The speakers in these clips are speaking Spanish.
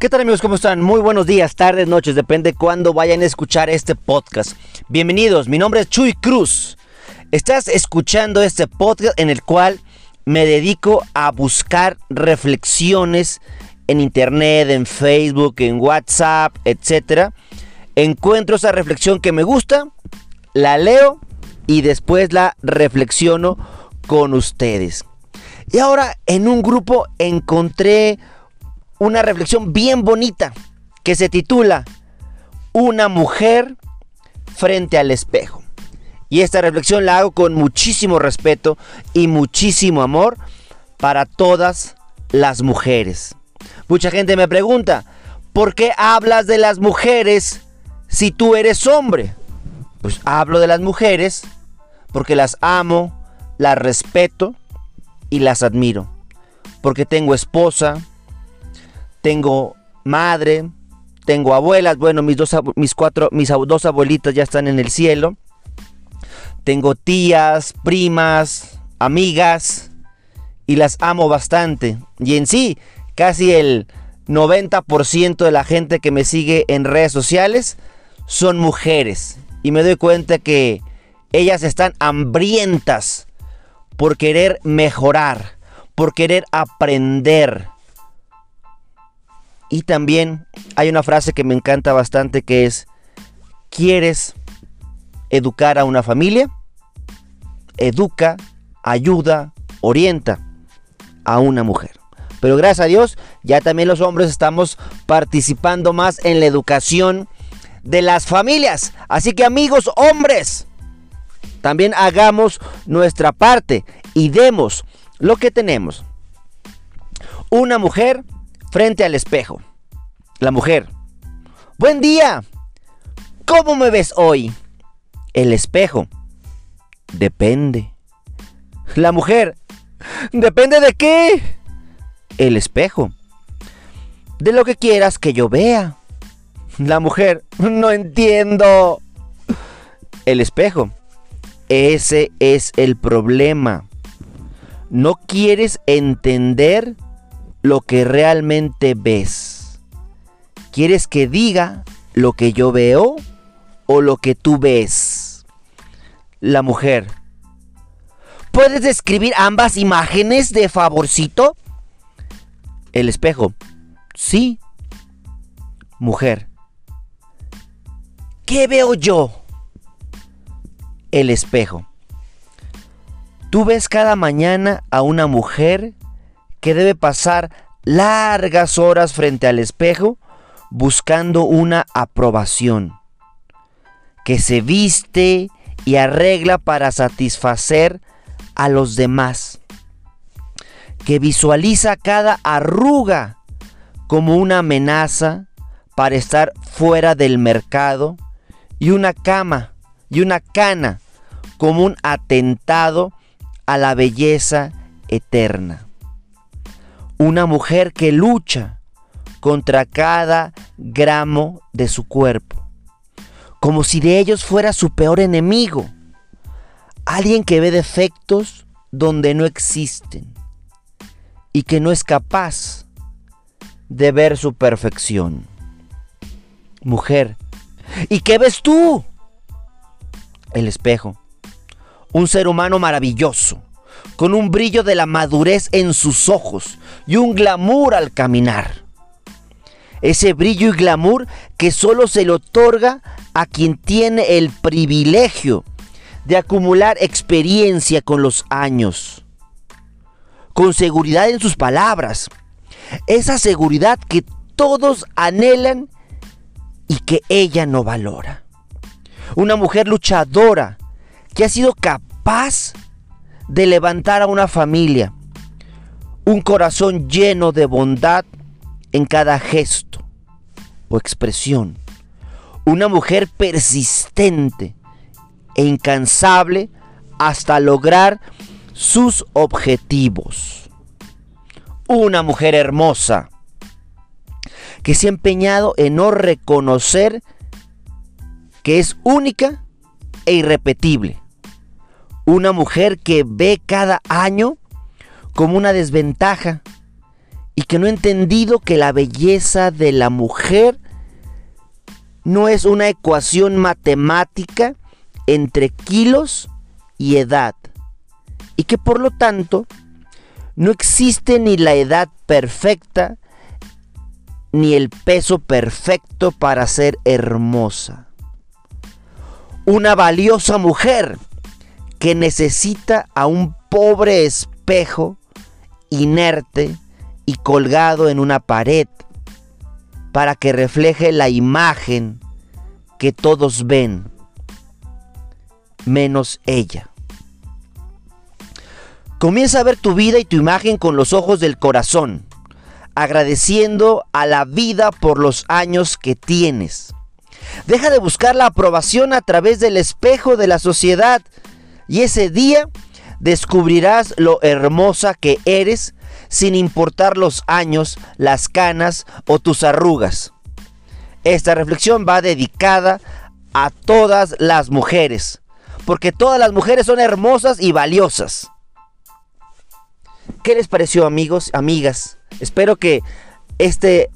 ¿Qué tal amigos? ¿Cómo están? Muy buenos días, tardes, noches, depende cuándo vayan a escuchar este podcast. Bienvenidos, mi nombre es Chuy Cruz. Estás escuchando este podcast en el cual me dedico a buscar reflexiones en internet, en Facebook, en WhatsApp, etc. Encuentro esa reflexión que me gusta, la leo y después la reflexiono con ustedes. Y ahora en un grupo encontré una reflexión bien bonita que se titula Una mujer frente al espejo. Y esta reflexión la hago con muchísimo respeto y muchísimo amor para todas las mujeres. Mucha gente me pregunta, ¿por qué hablas de las mujeres si tú eres hombre? Pues hablo de las mujeres porque las amo, las respeto y las admiro. Porque tengo esposa, tengo madre, tengo abuelas, bueno, mis dos, mis cuatro, mis dos abuelitas ya están en el cielo. Tengo tías, primas, amigas y las amo bastante. Y en sí, casi el 90% de la gente que me sigue en redes sociales son mujeres. Y me doy cuenta que ellas están hambrientas por querer mejorar, por querer aprender, y también hay una frase que me encanta bastante que es, ¿quieres educar a una familia? Educa, ayuda, orienta a una mujer. Pero gracias a Dios, ya también los hombres estamos participando más en la educación de las familias. Así que amigos hombres, también hagamos nuestra parte y demos lo que tenemos. Una mujer frente al espejo. La mujer. Buen día. ¿Cómo me ves hoy? El espejo. Depende. La mujer. ¿Depende de qué? El espejo. De lo que quieras que yo vea. La mujer. No entiendo. El espejo. Ese es el problema. No quieres entender lo que realmente ves? ¿Quieres que diga lo que yo veo o lo que tú ves? La mujer. ¿Puedes describir ambas imágenes de favorcito? El espejo. Sí. Mujer. ¿Qué veo yo? El espejo. Tú ves cada mañana a una mujer que debe pasar largas horas frente al espejo buscando una aprobación, que se viste y arregla para satisfacer a los demás, que visualiza cada arruga como una amenaza para estar fuera del mercado y una cama y una cana como un atentado a la belleza eterna una mujer que lucha contra cada gramo de su cuerpo, como si de ellos fuera su peor enemigo, alguien que ve defectos donde no existen y que no es capaz de ver su perfección. Mujer, ¿y qué ves tú? El espejo, un ser humano maravilloso, con un brillo de la madurez en sus ojos y un glamour al caminar. Ese brillo y glamour que solo se le otorga a quien tiene el privilegio de acumular experiencia con los años. Con seguridad en sus palabras. Esa seguridad que todos anhelan y que ella no valora. Una mujer luchadora que ha sido capaz de levantar a una familia, un corazón lleno de bondad en cada gesto o expresión, una mujer persistente e incansable hasta lograr sus objetivos. Una mujer hermosa que se ha empeñado en no reconocer que es única e irrepetible una mujer que ve cada año como una desventaja y que no ha entendido que la belleza de la mujer no es una ecuación matemática entre kilos y edad. Y que por lo tanto no existe ni la edad perfecta ni el peso perfecto para ser hermosa. Una valiosa mujer que necesita a un pobre espejo inerte y colgado en una pared para que refleje la imagen que todos ven, menos ella. Comienza a ver tu vida y tu imagen con los ojos del corazón, agradeciendo a la vida por los años que tienes. Deja de buscar la aprobación a través del espejo de la sociedad y ese día descubrirás lo hermosa que eres sin importar los años, las canas o tus arrugas. Esta reflexión va dedicada a todas las mujeres, porque todas las mujeres son hermosas y valiosas. ¿Qué les pareció amigos, amigas? Espero que este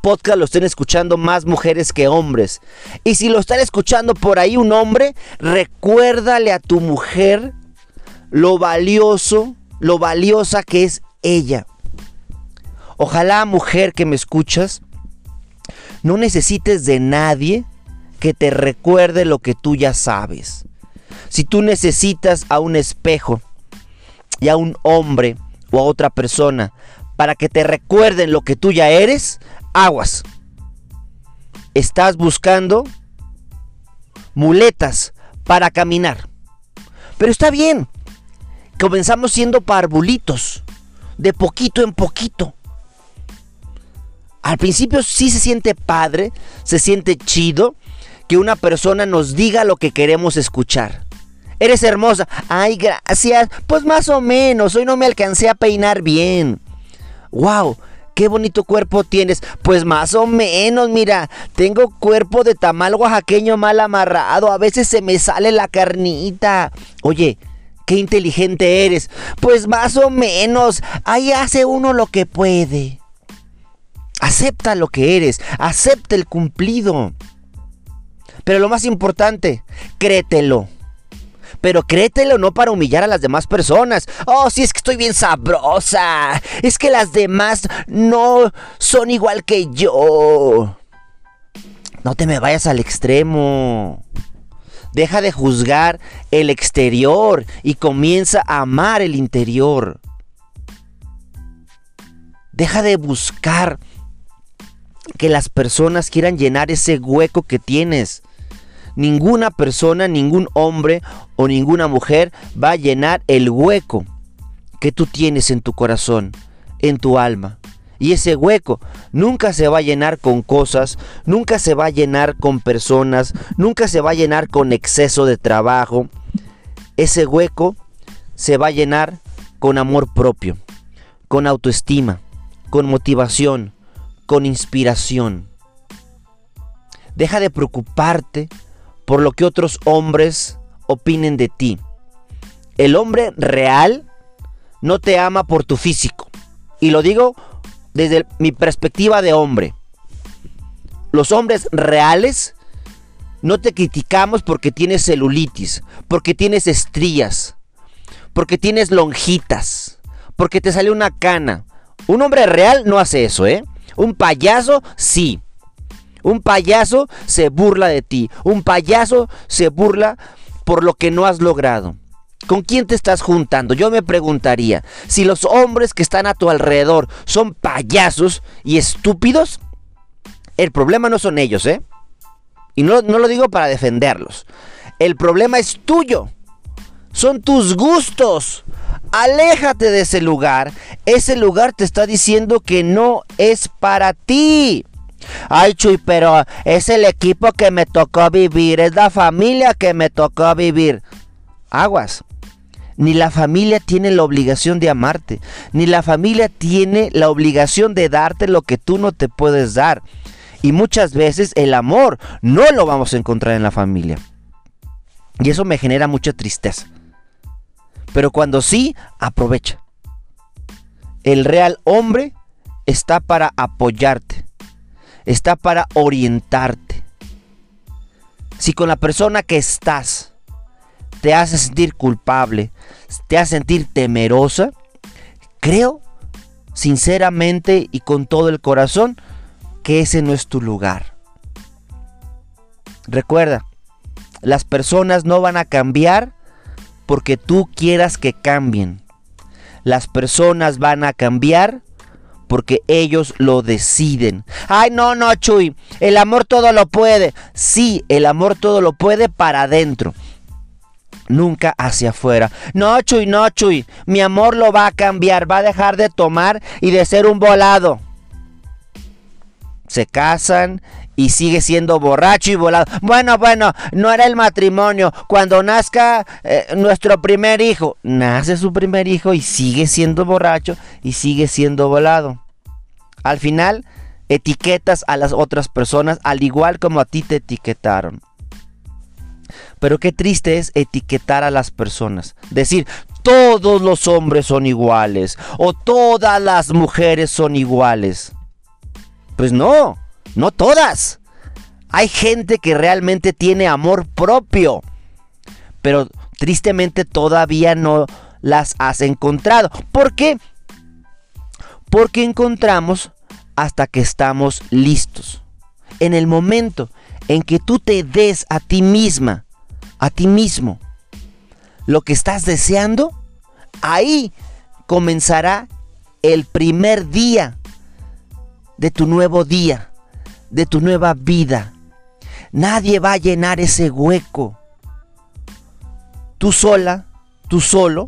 podcast lo estén escuchando más mujeres que hombres. Y si lo están escuchando por ahí un hombre, recuérdale a tu mujer lo valioso, lo valiosa que es ella. Ojalá, mujer que me escuchas, no necesites de nadie que te recuerde lo que tú ya sabes. Si tú necesitas a un espejo y a un hombre o a otra persona para que te recuerden lo que tú ya eres, aguas. Estás buscando muletas para caminar. Pero está bien. Comenzamos siendo parvulitos, de poquito en poquito. Al principio sí se siente padre, se siente chido que una persona nos diga lo que queremos escuchar. Eres hermosa. Ay, gracias. Pues más o menos. Hoy no me alcancé a peinar bien. Wow, qué bonito cuerpo tienes. Pues más o menos, mira. Tengo cuerpo de tamal oaxaqueño mal amarrado. A veces se me sale la carnita. Oye, qué inteligente eres. Pues más o menos. Ahí hace uno lo que puede. Acepta lo que eres, acepta el cumplido. Pero lo más importante, créetelo. Pero créetelo no para humillar a las demás personas. Oh, sí, es que estoy bien sabrosa. Es que las demás no son igual que yo. No te me vayas al extremo. Deja de juzgar el exterior y comienza a amar el interior. Deja de buscar que las personas quieran llenar ese hueco que tienes. Ninguna persona, ningún hombre o ninguna mujer va a llenar el hueco que tú tienes en tu corazón, en tu alma. Y ese hueco nunca se va a llenar con cosas, nunca se va a llenar con personas, nunca se va a llenar con exceso de trabajo. Ese hueco se va a llenar con amor propio, con autoestima, con motivación, con inspiración. Deja de preocuparte por lo que otros hombres opinen de ti. El hombre real no te ama por tu físico. Y lo digo desde mi perspectiva de hombre. Los hombres reales no te criticamos porque tienes celulitis, porque tienes estrías, porque tienes lonjitas, porque te sale una cana. Un hombre real no hace eso, ¿eh? Un payaso, sí. Un payaso se burla de ti. Un payaso se burla por lo que no has logrado. ¿Con quién te estás juntando? Yo me preguntaría, si los hombres que están a tu alrededor son payasos y estúpidos, el problema no son ellos, ¿eh? Y no, no lo digo para defenderlos. El problema es tuyo. Son tus gustos. Aléjate de ese lugar. Ese lugar te está diciendo que no es para ti. Ay, Chuy, pero es el equipo que me tocó vivir, es la familia que me tocó vivir. Aguas. Ni la familia tiene la obligación de amarte, ni la familia tiene la obligación de darte lo que tú no te puedes dar. Y muchas veces el amor no lo vamos a encontrar en la familia. Y eso me genera mucha tristeza. Pero cuando sí, aprovecha. El real hombre está para apoyarte, está para orientarte. Si con la persona que estás te hace sentir culpable, te hace sentir temerosa, creo sinceramente y con todo el corazón que ese no es tu lugar. Recuerda, las personas no van a cambiar porque tú quieras que cambien. Las personas van a cambiar porque ellos lo deciden. Ay, no, no, Chuy, el amor todo lo puede. Sí, el amor todo lo puede para adentro. Nunca hacia afuera. No, Chuy, no, Chuy. Mi amor lo va a cambiar. Va a dejar de tomar y de ser un volado. Se casan y sigue siendo borracho y volado. Bueno, bueno, no era el matrimonio. Cuando nazca eh, nuestro primer hijo, nace su primer hijo y sigue siendo borracho y sigue siendo volado. Al final, etiquetas a las otras personas al igual como a ti te etiquetaron. Pero qué triste es etiquetar a las personas. Decir, todos los hombres son iguales o todas las mujeres son iguales. Pues no, no todas. Hay gente que realmente tiene amor propio. Pero tristemente todavía no las has encontrado. ¿Por qué? Porque encontramos hasta que estamos listos. En el momento en que tú te des a ti misma, a ti mismo, lo que estás deseando, ahí comenzará el primer día de tu nuevo día de tu nueva vida. Nadie va a llenar ese hueco. Tú sola, tú solo,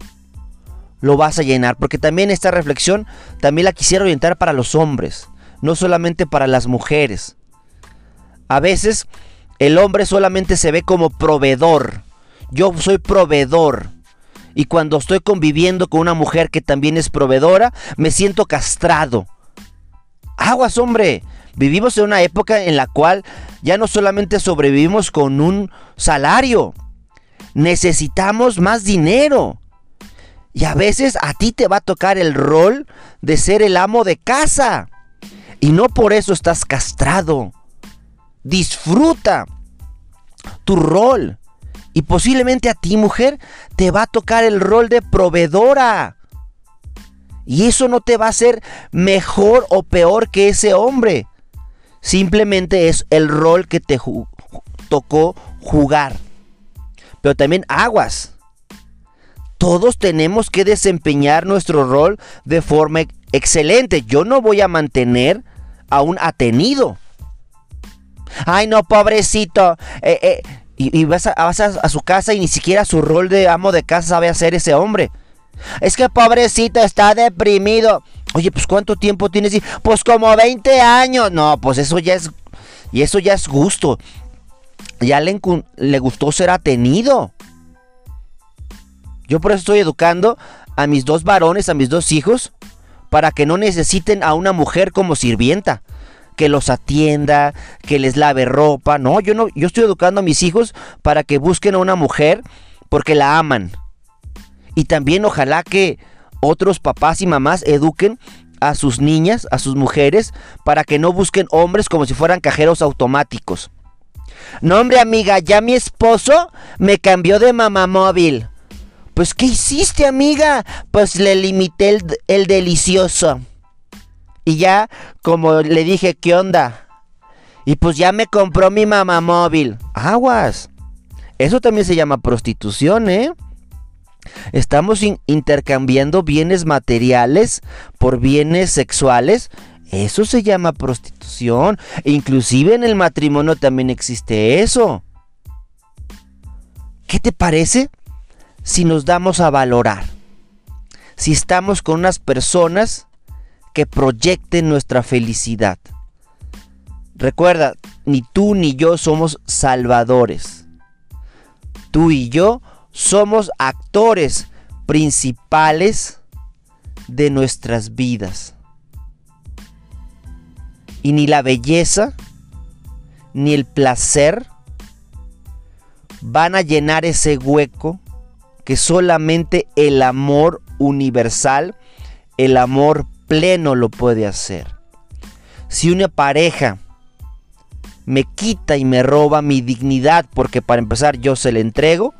lo vas a llenar. Porque también esta reflexión, también la quisiera orientar para los hombres, no solamente para las mujeres. A veces el hombre solamente se ve como proveedor. Yo soy proveedor. Y cuando estoy conviviendo con una mujer que también es proveedora, me siento castrado. Aguas, hombre. Vivimos en una época en la cual ya no solamente sobrevivimos con un salario, necesitamos más dinero. Y a veces a ti te va a tocar el rol de ser el amo de casa. Y no por eso estás castrado. Disfruta tu rol. Y posiblemente a ti, mujer, te va a tocar el rol de proveedora. Y eso no te va a hacer mejor o peor que ese hombre. Simplemente es el rol que te tocó jugar. Pero también aguas. Todos tenemos que desempeñar nuestro rol de forma excelente. Yo no voy a mantener a un atenido. Ay, no, pobrecito. Eh, eh, y, vas, a, a, su casa y ni siquiera su rol de amo de casa sabe hacer ese hombre. Es que pobrecito está deprimido. Oye, pues ¿cuánto tiempo tienes? Pues como 20 años. No, pues eso ya es. Y eso ya es gusto. Ya le, le gustó ser atenido. Yo por eso estoy educando a mis dos varones, a mis dos hijos, para que no necesiten a una mujer como sirvienta, que los atienda, que les lave ropa. No, yo no, yo estoy educando a mis hijos para que busquen a una mujer porque la aman. Y también ojalá que otros papás y mamás eduquen a sus niñas, a sus mujeres, para que no busquen hombres como si fueran cajeros automáticos. No, hombre, amiga, ya mi esposo me cambió de mamá móvil. Pues, ¿qué hiciste, amiga? Pues le limité el, el delicioso. Y ya, como le dije, ¿qué onda? Y pues ya me compró mi mamá móvil. Aguas. Eso también se llama prostitución, ¿eh? Estamos intercambiando bienes materiales por bienes sexuales. Eso se llama prostitución. Inclusive en el matrimonio también existe eso. ¿Qué te parece si nos damos a valorar? Si estamos con unas personas que proyecten nuestra felicidad. Recuerda, ni tú ni yo somos salvadores. Tú y yo somos actores principales de nuestras vidas. Y ni la belleza, ni el placer van a llenar ese hueco que solamente el amor universal, el amor pleno lo puede hacer. Si una pareja me quita y me roba mi dignidad porque para empezar yo se le entrego,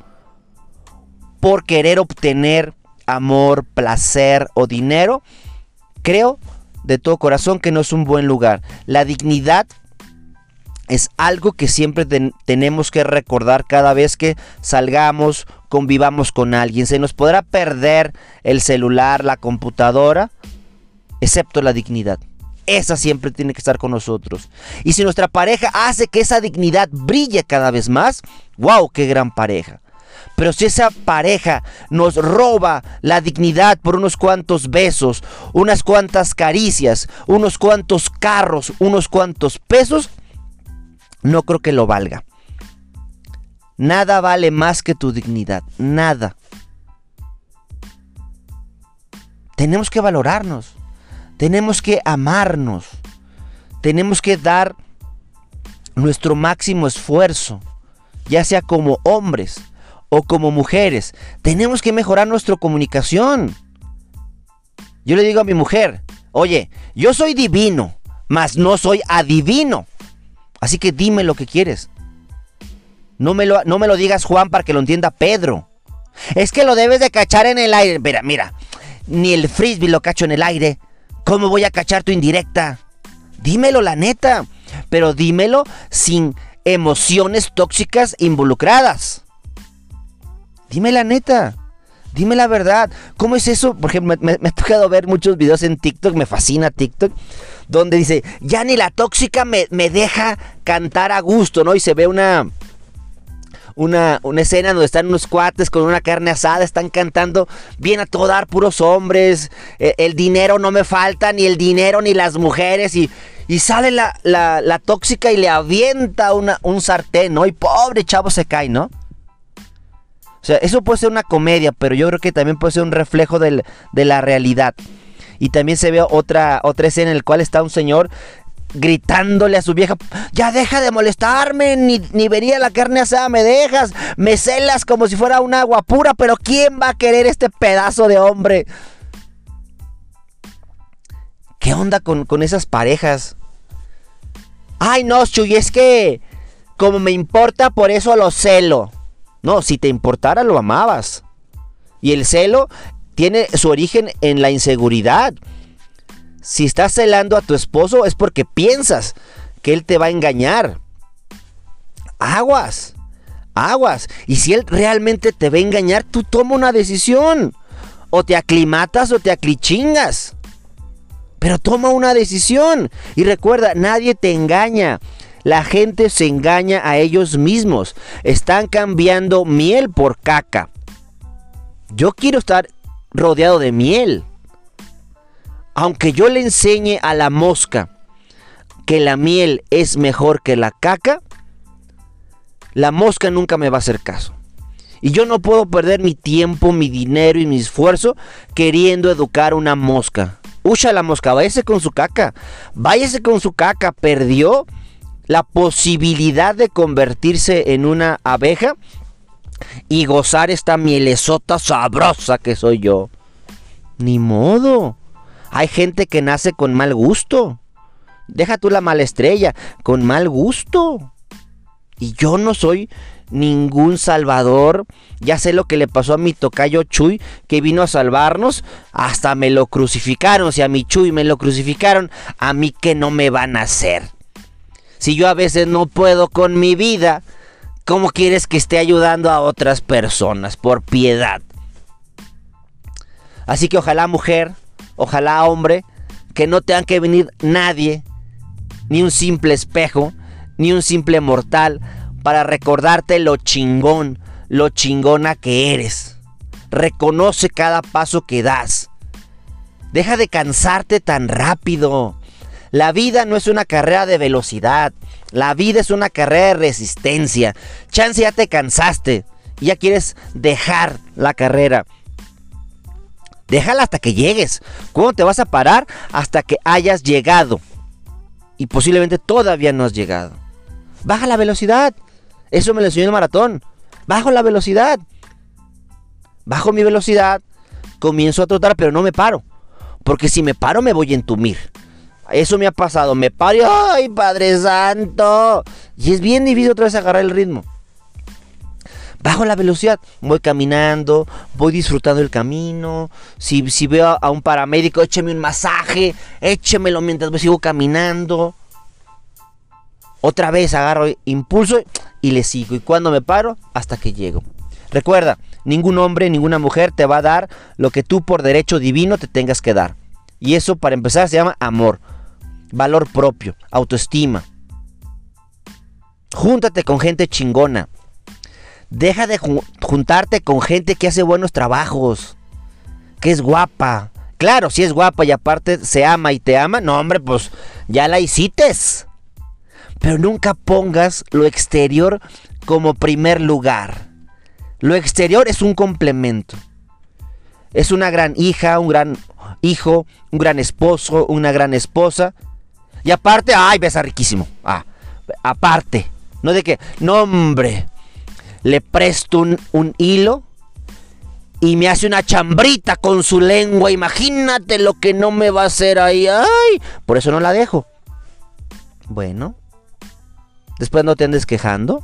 por querer obtener amor, placer o dinero, creo de todo corazón que no es un buen lugar. La dignidad es algo que siempre tenemos que recordar cada vez que salgamos, convivamos con alguien. Se nos podrá perder el celular, la computadora, excepto la dignidad. Esa siempre tiene que estar con nosotros. Y si nuestra pareja hace que esa dignidad brille cada vez más, wow, qué gran pareja. Pero si esa pareja nos roba la dignidad por unos cuantos besos, unas cuantas caricias, unos cuantos carros, unos cuantos pesos, no creo que lo valga. Nada vale más que tu dignidad, nada. Tenemos que valorarnos, tenemos que amarnos, tenemos que dar nuestro máximo esfuerzo, ya sea como hombres o como mujeres. Tenemos que mejorar nuestra comunicación. Yo le digo a mi mujer, oye, yo soy divino, mas no soy adivino. Así que dime lo que quieres. No me lo, no me lo digas Juan para que lo entienda Pedro. Es que lo debes de cachar en el aire. Mira, mira, ni el frisbee lo cacho en el aire. ¿Cómo voy a cachar tu indirecta? Dímelo la neta, pero dímelo sin emociones tóxicas involucradas. Dime la neta. Dime la verdad. ¿Cómo es eso? Porque me, me, ha tocado ver muchos videos en TikTok. Me fascina TikTok donde dice, ya ni la tóxica me, deja cantar a gusto, ¿no? Y se ve una, una, una, escena donde están unos cuates con una carne asada, están cantando bien a todo dar, puros hombres, e, el, dinero no me falta, ni el dinero ni las mujeres, y, y sale la, la, tóxica y le avienta una, un sartén, ¿no? Y pobre chavo se cae, ¿no? O sea, eso puede ser una comedia, pero yo creo que también puede ser un reflejo de la realidad. Y también se ve otra, escena en la cual está un señor gritándole a su vieja, ya deja de molestarme, ni, ni vería la carne asada, me dejas, me celas como si fuera un agua pura, pero ¿quién va a querer este pedazo de hombre? ¿Qué onda con, con esas parejas? Ay, no, Chuy, es que como me importa, por eso lo celo. No, si te importara, lo amabas. Y el celo tiene su origen en la inseguridad. Si estás celando a tu esposo es porque piensas que él te va a engañar. Aguas, aguas. Y si él realmente te va a engañar, tú toma una decisión. O te aclimatas o te aclichingas. Pero toma una decisión. Y recuerda, nadie te engaña. La gente se engaña a ellos mismos. Están cambiando miel por caca. Yo quiero estar rodeado de miel. Aunque yo le enseñe a la mosca que la miel es mejor que la caca, la mosca nunca me va a hacer caso. Y yo no puedo perder mi tiempo, mi dinero y mi esfuerzo queriendo educar una mosca. Ucha la mosca, váyase con su caca. Váyase con su caca. Perdió la posibilidad de convertirse en una abeja y gozar esta mielesota sabrosa que soy yo. Ni modo. Hay gente que nace con mal gusto. Deja tú la mala estrella, con mal gusto. Y yo no soy ningún salvador. Ya sé lo que le pasó a mi tocayo Chuy, que vino a salvarnos. Hasta me lo crucificaron. Si a mi Chuy me lo crucificaron, a mí que no me van a hacer. Si yo a veces no puedo con mi vida, ¿Cómo quieres que esté ayudando a otras personas? Por piedad. Así que ojalá mujer, ojalá hombre, que no tengan que venir nadie, ni un simple espejo, ni un simple mortal, para recordarte lo chingón, lo chingona que eres. Reconoce cada paso que das. Deja de cansarte tan rápido. La vida no es una carrera de velocidad. La vida es una carrera de resistencia. Chance ya te cansaste. Ya quieres dejar la carrera. Déjala hasta que llegues. ¿Cómo te vas a parar? Hasta que hayas llegado. Y posiblemente todavía no has llegado. Baja la velocidad. Eso me lo enseñó el maratón. Bajo la velocidad. Bajo mi velocidad. Comienzo a trotar, pero no me paro. Porque si me paro me voy a entumir. Eso me ha pasado, me paro ¡ay, Padre Santo! Y es bien difícil otra vez agarrar el ritmo. Bajo la velocidad, voy caminando, voy disfrutando el camino. Si, si veo a un paramédico, écheme un masaje, échemelo mientras voy, sigo caminando. Otra vez agarro impulso y le sigo. Y cuando me paro, hasta que llego. Recuerda, ningún hombre, ninguna mujer te va a dar lo que tú por derecho divino te tengas que dar. Y eso para empezar se llama amor, valor propio, autoestima. Júntate con gente chingona. Deja de juntarte con gente que hace buenos trabajos, que es guapa. Claro, si es guapa y aparte se ama y te ama, no hombre, pues ya la hiciste. Pero nunca pongas lo exterior como primer lugar. Lo exterior es un complemento. Es una gran hija, un gran hijo, un gran esposo, una gran esposa. Y aparte, ay, besa riquísimo. Ah, aparte. No de que, no hombre, le presto un, hilo y me hace una chambrita con su lengua. Imagínate lo que no me va a hacer ahí. Ay, por eso no la dejo. Bueno, después no te andes quejando.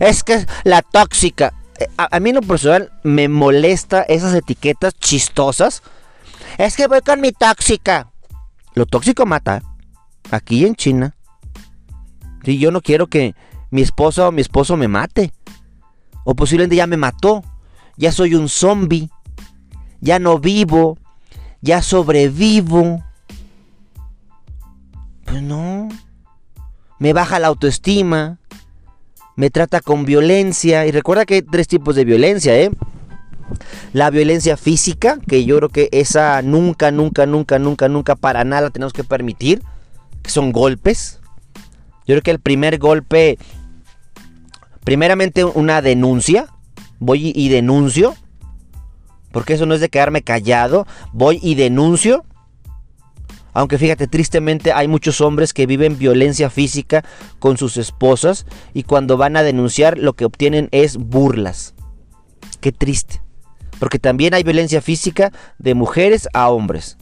Es que la tóxica. Eh, a, mí en lo personal me molesta esas etiquetas chistosas. Es que voy con mi tóxica. Lo tóxico mata. Aquí en China. Y yo no quiero que mi esposa o mi esposo me mate. O posiblemente ya me mató. Ya soy un zombie. Ya no vivo. Ya sobrevivo. Pues no. Me baja la autoestima. Me trata con violencia. Y recuerda que hay tres tipos de violencia, ¿eh? La violencia física, que yo creo que esa nunca, nunca, nunca, nunca, nunca para nada la tenemos que permitir. Que son golpes. Yo creo que el primer golpe primeramente una denuncia. Voy y denuncio. Porque eso no es de quedarme callado. Voy y denuncio. Aunque fíjate, tristemente hay muchos hombres que viven violencia física con sus esposas y cuando van a denunciar lo que obtienen es burlas. Qué triste. Porque también hay violencia física de mujeres a hombres.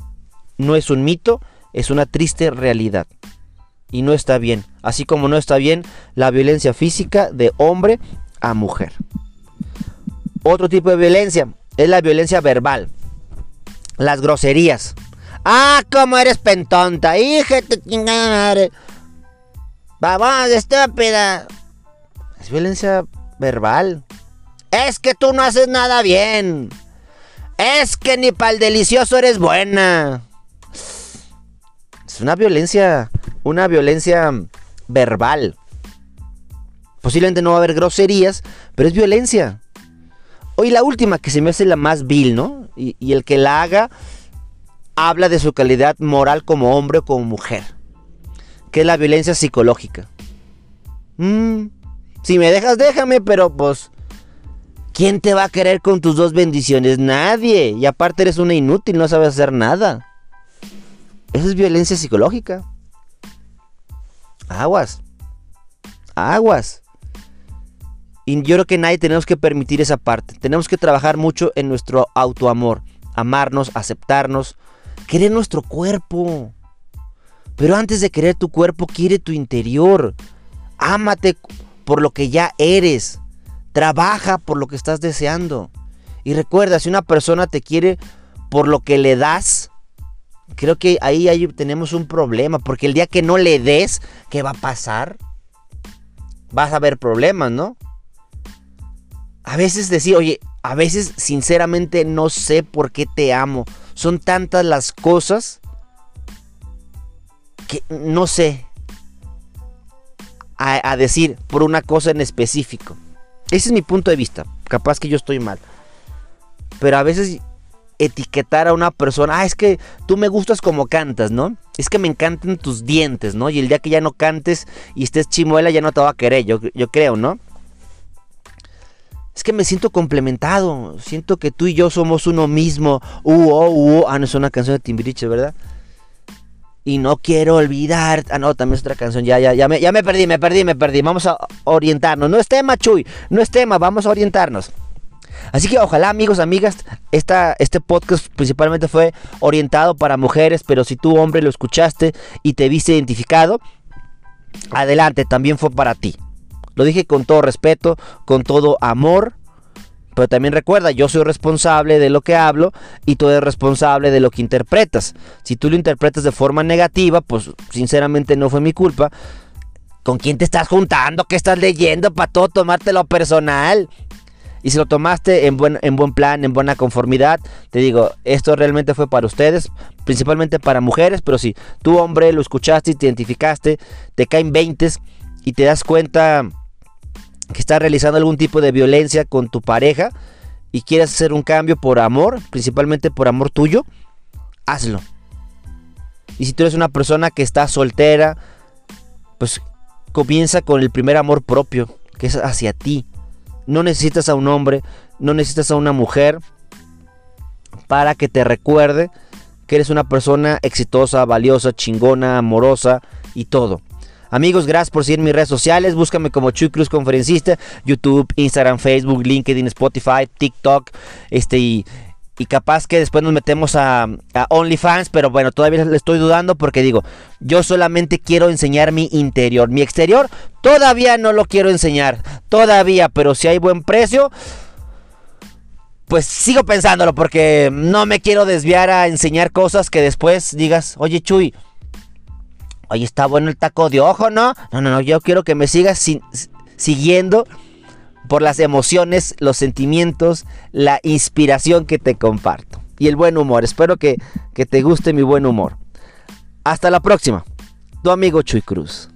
No es un mito, es una triste realidad y no está bien. Así como no está bien la violencia física de hombre a mujer. Otro tipo de violencia es la violencia verbal. Las groserías. Ah, cómo eres pentonta, hija de chingada Vamos, estúpida. Es violencia verbal. Es que tú no haces nada bien. Es que ni para el delicioso eres buena. Una violencia una violencia verbal. Posiblemente no va a haber groserías, pero es violencia. Hoy la última que se me hace la más vil, ¿no? Y, el que la haga habla de su calidad moral como hombre o como mujer. Que es la violencia psicológica. Mm, si me dejas, déjame, pero pues... ¿Quién te va a querer con tus dos bendiciones? Nadie. Y aparte eres una inútil, no sabes hacer nada. Eso es violencia psicológica. Aguas. Aguas. Y yo creo que nadie tenemos que permitir esa parte. Tenemos que trabajar mucho en nuestro autoamor. Amarnos, aceptarnos, querer nuestro cuerpo. Pero antes de querer tu cuerpo, quiere tu interior. Ámate por lo que ya eres. Trabaja por lo que estás deseando. Y recuerda, si una persona te quiere por lo que le das, creo que ahí, ahí tenemos un problema, porque el día que no le des, ¿qué va a pasar? Vas a haber problemas, ¿no? A veces decir, oye, a veces sinceramente no sé por qué te amo. Son tantas las cosas que no sé a, a, decir por una cosa en específico. Ese es mi punto de vista. Capaz que yo estoy mal. Pero a veces etiquetar a una persona, ah, es que tú me gustas como cantas, ¿no? Es que me encantan tus dientes, ¿no? Y el día que ya no cantes y estés chimuela, ya no te va a querer, yo, yo creo, ¿no? Es que me siento complementado, siento que tú y yo somos uno mismo. Uh, oh, uh. Ah, no es una canción de Timbiriche, ¿verdad? Y no quiero olvidar. Ah, no, también es otra canción. Ya, ya, ya me, ya me perdí, me perdí, me perdí. Vamos a orientarnos. No es tema, Chuy. No es tema, vamos a orientarnos. Así que ojalá amigos, amigas, esta, este podcast principalmente fue orientado para mujeres, pero si tú hombre lo escuchaste y te viste identificado, adelante, también fue para ti. Lo dije con todo respeto, con todo amor, pero también recuerda, yo soy responsable de lo que hablo y tú eres responsable de lo que interpretas. Si tú lo interpretas de forma negativa, pues sinceramente no fue mi culpa. ¿Con quién te estás juntando? ¿Qué estás leyendo para todo tomártelo personal? Y si lo tomaste en buen, en buen plan, en buena conformidad, te digo, esto realmente fue para ustedes, principalmente para mujeres, pero si tú hombre lo escuchaste y te identificaste, te caen 20 y te das cuenta que estás realizando algún tipo de violencia con tu pareja y quieres hacer un cambio por amor, principalmente por amor tuyo, hazlo. Y si tú eres una persona que está soltera, pues comienza con el primer amor propio, que es hacia ti. No necesitas a un hombre, no necesitas a una mujer para que te recuerde que eres una persona exitosa, valiosa, chingona, amorosa y todo. Amigos, gracias por seguir mis redes sociales. Búscame como Chuy Cruz Conferencista, YouTube, Instagram, Facebook, LinkedIn, Spotify, TikTok, este y, capaz que después nos metemos a, a, OnlyFans, pero bueno, todavía le estoy dudando porque digo, yo solamente quiero enseñar mi interior. Mi exterior todavía no lo quiero enseñar, todavía, pero si hay buen precio, pues sigo pensándolo porque no me quiero desviar a enseñar cosas que después digas, oye Chuy, Oye, está bueno el taco de ojo, ¿no? No, no, no, yo quiero que me sigas siguiendo por las emociones, los sentimientos, la inspiración que te comparto. Y el buen humor. Espero que, que te guste mi buen humor. Hasta la próxima. Tu amigo Chuy Cruz.